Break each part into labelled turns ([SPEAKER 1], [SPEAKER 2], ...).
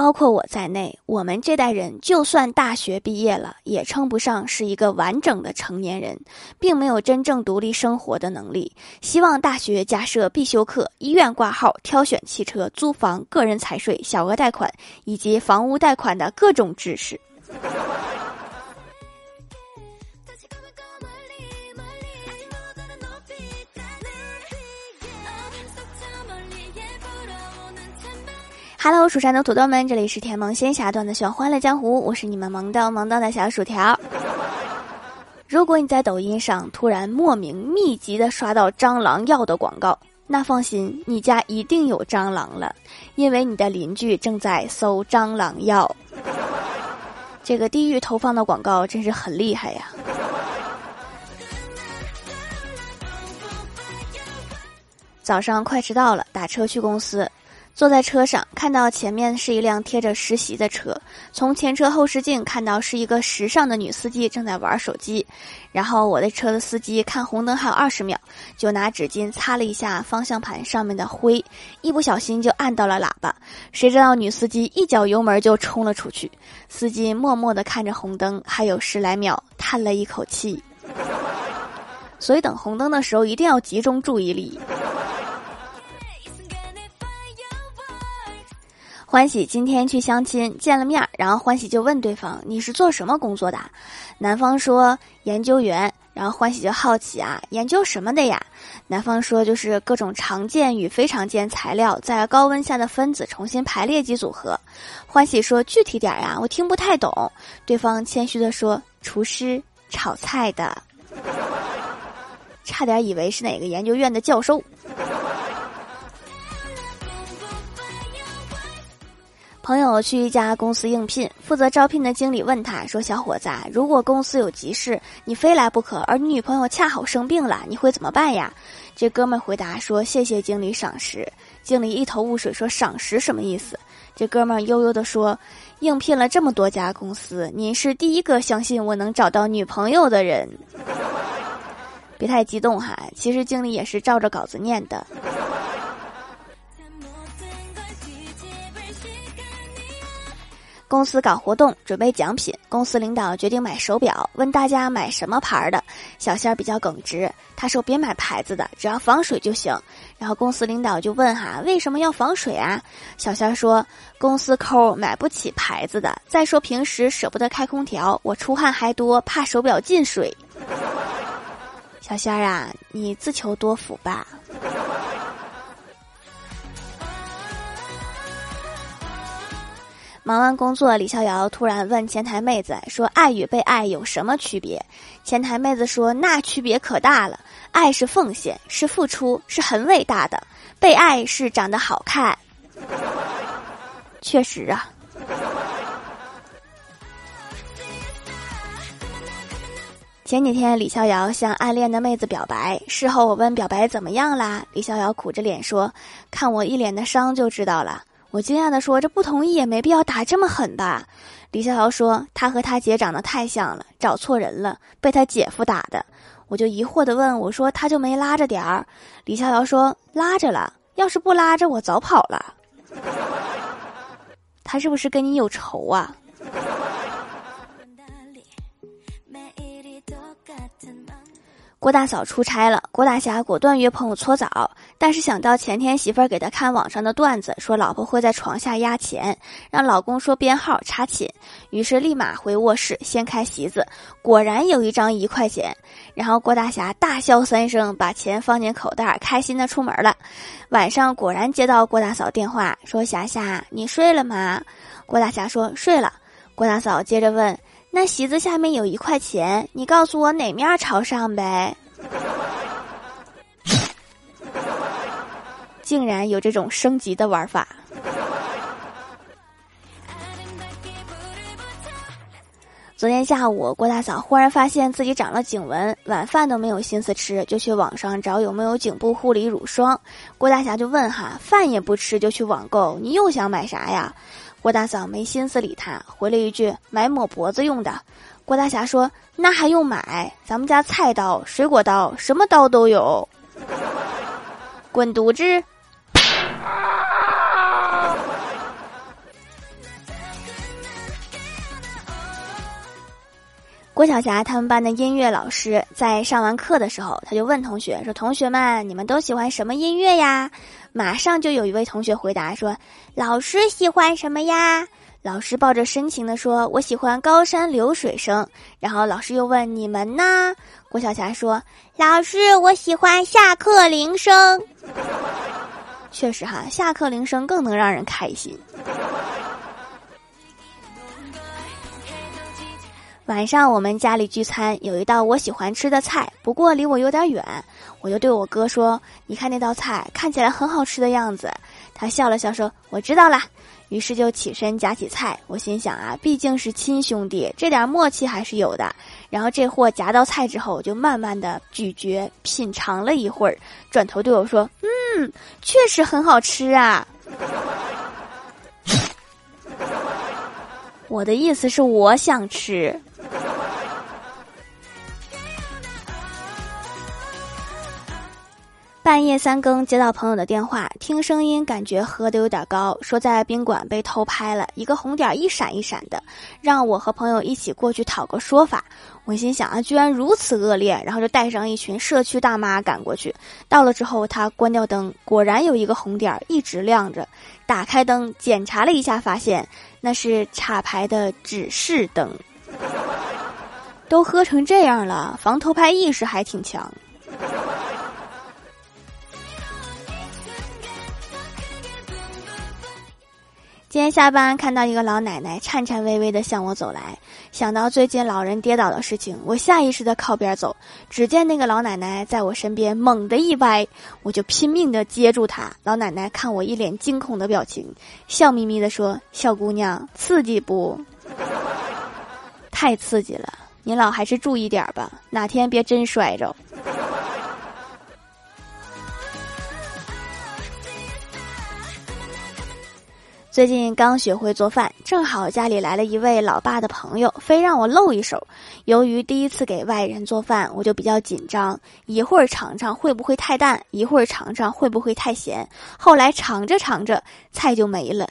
[SPEAKER 1] 包括我在内，我们这代人就算大学毕业了，也称不上是一个完整的成年人，并没有真正独立生活的能力。希望大学加设必修课、医院挂号、挑选汽车、租房、个人财税、小额贷款以及房屋贷款的各种知识。Hello，蜀山的土豆们，这里是甜萌仙侠段的《欢欢乐江湖》，我是你们萌到萌到的小薯条。如果你在抖音上突然莫名密集的刷到蟑螂药的广告，那放心，你家一定有蟑螂了，因为你的邻居正在搜蟑螂药。这个地狱投放的广告真是很厉害呀！早上快迟到了，打车去公司。坐在车上，看到前面是一辆贴着实习的车，从前车后视镜看到是一个时尚的女司机正在玩手机，然后我的车的司机看红灯还有二十秒，就拿纸巾擦了一下方向盘上面的灰，一不小心就按到了喇叭，谁知道女司机一脚油门就冲了出去，司机默默地看着红灯，还有十来秒，叹了一口气。所以等红灯的时候一定要集中注意力。欢喜今天去相亲，见了面，然后欢喜就问对方：“你是做什么工作的？”男方说：“研究员。”然后欢喜就好奇啊：“研究什么的呀？”男方说：“就是各种常见与非常见材料在高温下的分子重新排列及组合。”欢喜说：“具体点呀，我听不太懂。”对方谦虚的说：“厨师，炒菜的。”差点以为是哪个研究院的教授。朋友去一家公司应聘，负责招聘的经理问他说：“小伙子，如果公司有急事，你非来不可，而你女朋友恰好生病了，你会怎么办呀？”这哥们回答说：“谢谢经理赏识。”经理一头雾水说：“赏识什么意思？”这哥们悠悠地说：“应聘了这么多家公司，您是第一个相信我能找到女朋友的人。”别太激动哈，其实经理也是照着稿子念的。公司搞活动，准备奖品。公司领导决定买手表，问大家买什么牌儿的。小仙儿比较耿直，他说：“别买牌子的，只要防水就行。”然后公司领导就问：“哈，为什么要防水啊？”小仙儿说：“公司抠，买不起牌子的。再说平时舍不得开空调，我出汗还多，怕手表进水。”小仙儿啊，你自求多福吧。忙完工作，李逍遥突然问前台妹子说：“爱与被爱有什么区别？”前台妹子说：“那区别可大了，爱是奉献，是付出，是很伟大的；被爱是长得好看。”确实啊。前几天，李逍遥向暗恋的妹子表白，事后我问表白怎么样啦？李逍遥苦着脸说：“看我一脸的伤就知道了。”我惊讶地说：“这不同意也没必要打这么狠吧？”李逍遥说：“他和他姐长得太像了，找错人了，被他姐夫打的。”我就疑惑地问：“我说他就没拉着点儿？”李逍遥说：“拉着了，要是不拉着，我早跑了。”他是不是跟你有仇啊？郭大嫂出差了，郭大侠果断约朋友搓澡，但是想到前天媳妇儿给他看网上的段子，说老婆会在床下压钱，让老公说编号查寝，于是立马回卧室掀开席子，果然有一张一块钱，然后郭大侠大笑三声，把钱放进口袋，开心的出门了。晚上果然接到郭大嫂电话，说霞霞你睡了吗？郭大侠说睡了。郭大嫂接着问。那席子下面有一块钱，你告诉我哪面朝上呗？竟然有这种升级的玩法！昨天下午，郭大嫂忽然发现自己长了颈纹，晚饭都没有心思吃，就去网上找有没有颈部护理乳霜。郭大侠就问哈，饭也不吃就去网购，你又想买啥呀？郭大嫂没心思理他，回了一句：“买抹脖子用的。”郭大侠说：“那还用买？咱们家菜刀、水果刀，什么刀都有。”滚犊子！郭晓霞他们班的音乐老师在上完课的时候，他就问同学说：‘同学们，你们都喜欢什么音乐呀？’马上就有一位同学回答说：‘老师喜欢什么呀？’老师抱着深情地说：‘我喜欢高山流水声。’然后老师又问你们呢？郭晓霞说：‘老师，我喜欢下课铃声。’确实哈，下课铃声更能让人开心。晚上我们家里聚餐，有一道我喜欢吃的菜，不过离我有点远，我就对我哥说：“你看那道菜看起来很好吃的样子。”他笑了笑说：“我知道了。”于是就起身夹起菜。我心想啊，毕竟是亲兄弟，这点默契还是有的。然后这货夹到菜之后，我就慢慢的咀嚼品尝了一会儿，转头对我说：“嗯，确实很好吃啊。”我的意思是我想吃。半夜三更接到朋友的电话，听声音感觉喝的有点高，说在宾馆被偷拍了一个红点一闪一闪的，让我和朋友一起过去讨个说法。我心想啊，居然如此恶劣，然后就带上一群社区大妈赶过去。到了之后，他关掉灯，果然有一个红点一直亮着。打开灯检查了一下，发现那是插排的指示灯。都喝成这样了，防偷拍意识还挺强。今天下班看到一个老奶奶颤颤巍巍地向我走来，想到最近老人跌倒的事情，我下意识地靠边走。只见那个老奶奶在我身边猛地一歪，我就拼命地接住她。老奶奶看我一脸惊恐的表情，笑眯眯地说：“小姑娘，刺激不？太刺激了，你老还是注意点吧，哪天别真摔着。”最近刚学会做饭，正好家里来了一位老爸的朋友，非让我露一手。由于第一次给外人做饭，我就比较紧张，一会儿尝尝会不会太淡，一会儿尝尝会不会太咸。后来尝着尝着，菜就没了，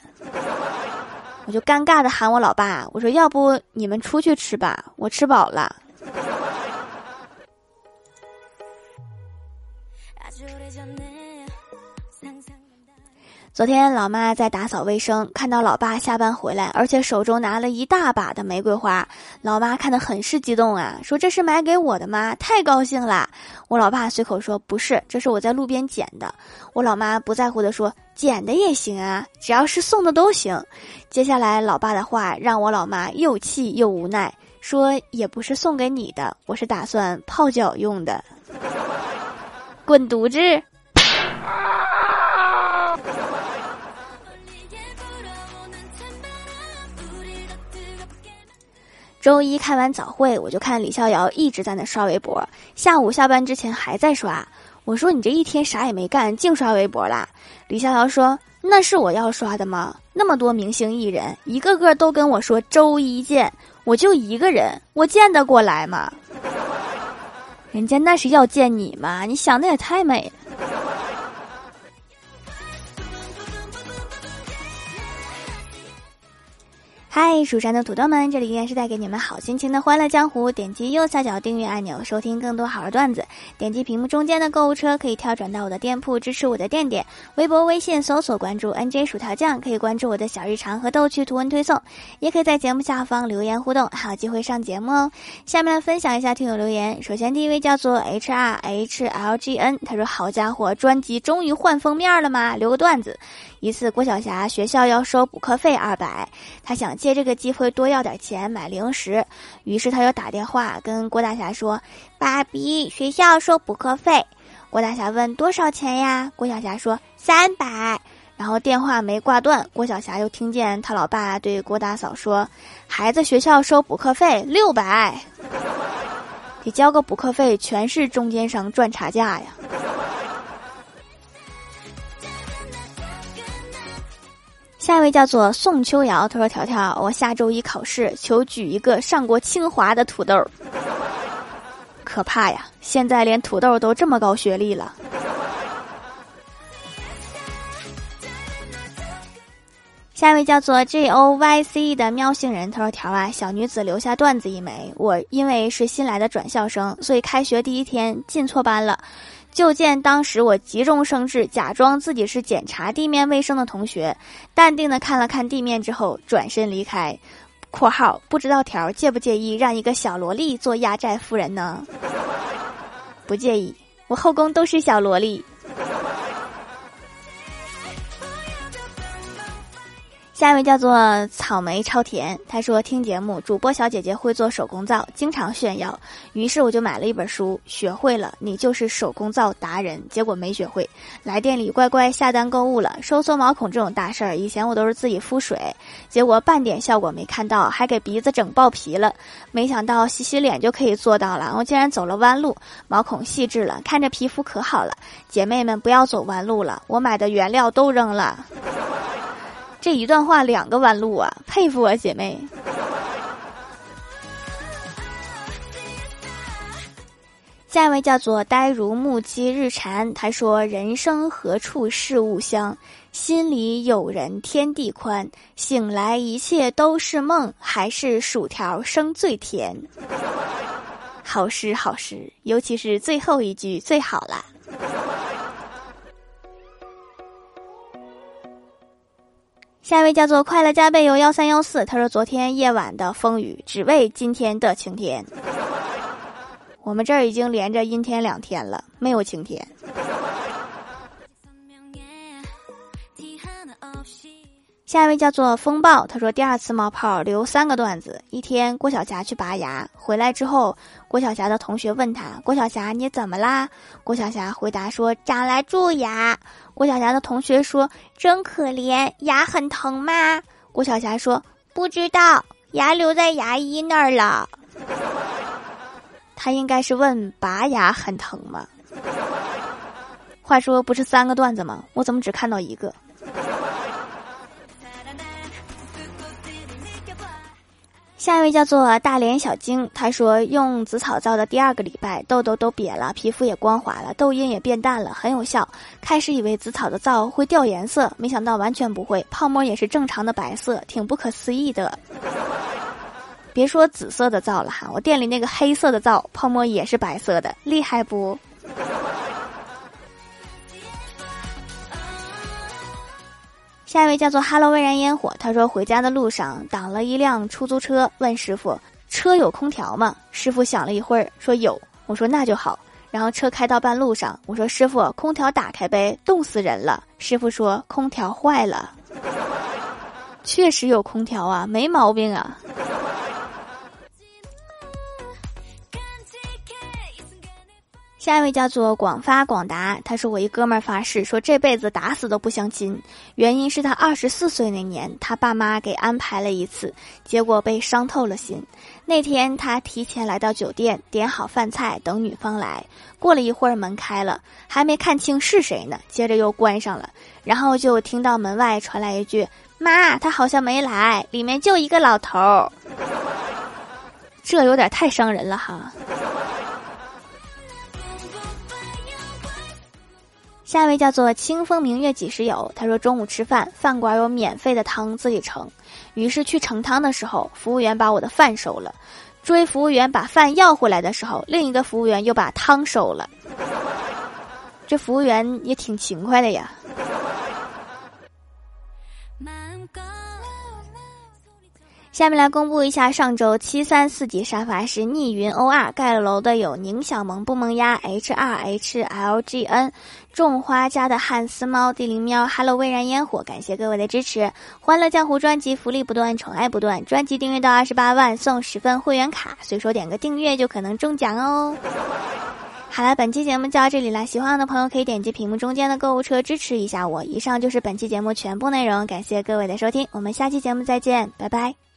[SPEAKER 1] 我就尴尬的喊我老爸，我说：“要不你们出去吃吧，我吃饱了。”昨天老妈在打扫卫生，看到老爸下班回来，而且手中拿了一大把的玫瑰花，老妈看得很是激动啊，说这是买给我的吗？太高兴了。我老爸随口说不是，这是我在路边捡的。我老妈不在乎的说捡的也行啊，只要是送的都行。接下来老爸的话让我老妈又气又无奈，说也不是送给你的，我是打算泡脚用的。滚犊子！周一开完早会，我就看李逍遥一直在那刷微博。下午下班之前还在刷。我说：“你这一天啥也没干，净刷微博啦？”李逍遥说：“那是我要刷的吗？那么多明星艺人，一个个都跟我说周一见，我就一个人，我见得过来吗？人家那是要见你吗？你想的也太美了。”嗨，蜀山的土豆们，这里依然是带给你们好心情的欢乐江湖。点击右下角订阅按钮，收听更多好玩段子。点击屏幕中间的购物车，可以跳转到我的店铺，支持我的店点。微博、微信搜索关注 NJ 薯条酱，可以关注我的小日常和逗趣图文推送，也可以在节目下方留言互动，还有机会上节目哦。下面分享一下听友留言。首先第一位叫做 H R H L G N，他说：“好家伙，专辑终于换封面了吗？”留个段子。一次，郭晓霞学校要收补课费二百，他想借这个机会多要点钱买零食，于是他又打电话跟郭大侠说：“爸比，学校收补课费。”郭大侠问：“多少钱呀？”郭晓霞说：“三百。”然后电话没挂断，郭晓霞又听见他老爸对郭大嫂说：“孩子学校收补课费六百，得交个补课费，全是中间商赚差价呀。”下一位叫做宋秋瑶，他说：“条条，我下周一考试，求举一个上过清华的土豆。可怕呀！现在连土豆都这么高学历了。”下一位叫做 J O Y C E 的喵星人，他说：“条啊，小女子留下段子一枚。我因为是新来的转校生，所以开学第一天进错班了。就见当时我急中生智，假装自己是检查地面卫生的同学，淡定的看了看地面之后，转身离开。”（括号不知道条介不介意让一个小萝莉做压寨夫人呢？） 不介意，我后宫都是小萝莉。下一位叫做草莓超甜，他说听节目，主播小姐姐会做手工皂，经常炫耀，于是我就买了一本书，学会了，你就是手工皂达人。结果没学会，来店里乖乖下单购物了。收缩毛孔这种大事儿，以前我都是自己敷水，结果半点效果没看到，还给鼻子整爆皮了。没想到洗洗脸就可以做到了，我竟然走了弯路，毛孔细致了，看着皮肤可好了。姐妹们不要走弯路了，我买的原料都扔了。这一段话两个弯路啊，佩服啊，姐妹。下一位叫做呆如木鸡日禅，他说：“人生何处是吾乡？心里有人天地宽。醒来一切都是梦，还是薯条生最甜。”好诗好诗，尤其是最后一句最好了。下一位叫做快乐加倍有幺三幺四，他说昨天夜晚的风雨，只为今天的晴天。我们这儿已经连着阴天两天了，没有晴天。下一位叫做风暴，他说第二次冒泡留三个段子。一天，郭晓霞去拔牙，回来之后，郭晓霞的同学问他：“郭晓霞，你怎么啦？”郭晓霞回答说：“长了蛀牙。”郭晓霞的同学说：“真可怜，牙很疼吗？”郭晓霞说：“不知道，牙留在牙医那儿了。” 他应该是问拔牙很疼吗？话说不是三个段子吗？我怎么只看到一个？下一位叫做大连小晶，他说用紫草皂的第二个礼拜，痘痘都瘪了，皮肤也光滑了，痘印也变淡了，很有效。开始以为紫草的皂会掉颜色，没想到完全不会，泡沫也是正常的白色，挺不可思议的。别说紫色的皂了哈，我店里那个黑色的皂泡沫也是白色的，厉害不？下一位叫做 “Hello 微燃烟火”，他说回家的路上挡了一辆出租车，问师傅：“车有空调吗？”师傅想了一会儿说：“有。”我说：“那就好。”然后车开到半路上，我说：“师傅，空调打开呗，冻死人了。”师傅说：“空调坏了。”确实有空调啊，没毛病啊。下一位叫做广发广达，他说我一哥们儿发誓说这辈子打死都不相亲，原因是他二十四岁那年他爸妈给安排了一次，结果被伤透了心。那天他提前来到酒店，点好饭菜等女方来，过了一会儿门开了，还没看清是谁呢，接着又关上了，然后就听到门外传来一句：“妈，他好像没来，里面就一个老头儿。”这有点太伤人了哈。下一位叫做清风明月几时有？他说中午吃饭，饭馆有免费的汤自己盛，于是去盛汤的时候，服务员把我的饭收了，追服务员把饭要回来的时候，另一个服务员又把汤收了。这服务员也挺勤快的呀。下面来公布一下上周七三四级沙发是逆云 O R 盖楼的有宁小萌不萌鸭 H R H L G N 种花家的汉斯猫地灵喵 Hello 微燃烟火，感谢各位的支持！欢乐江湖专辑福利不断，宠爱不断，专辑订阅到二十八万送十份会员卡，随手点个订阅就可能中奖哦！好了，本期节目就到这里了，喜欢的朋友可以点击屏幕中间的购物车支持一下我。以上就是本期节目全部内容，感谢各位的收听，我们下期节目再见，拜拜。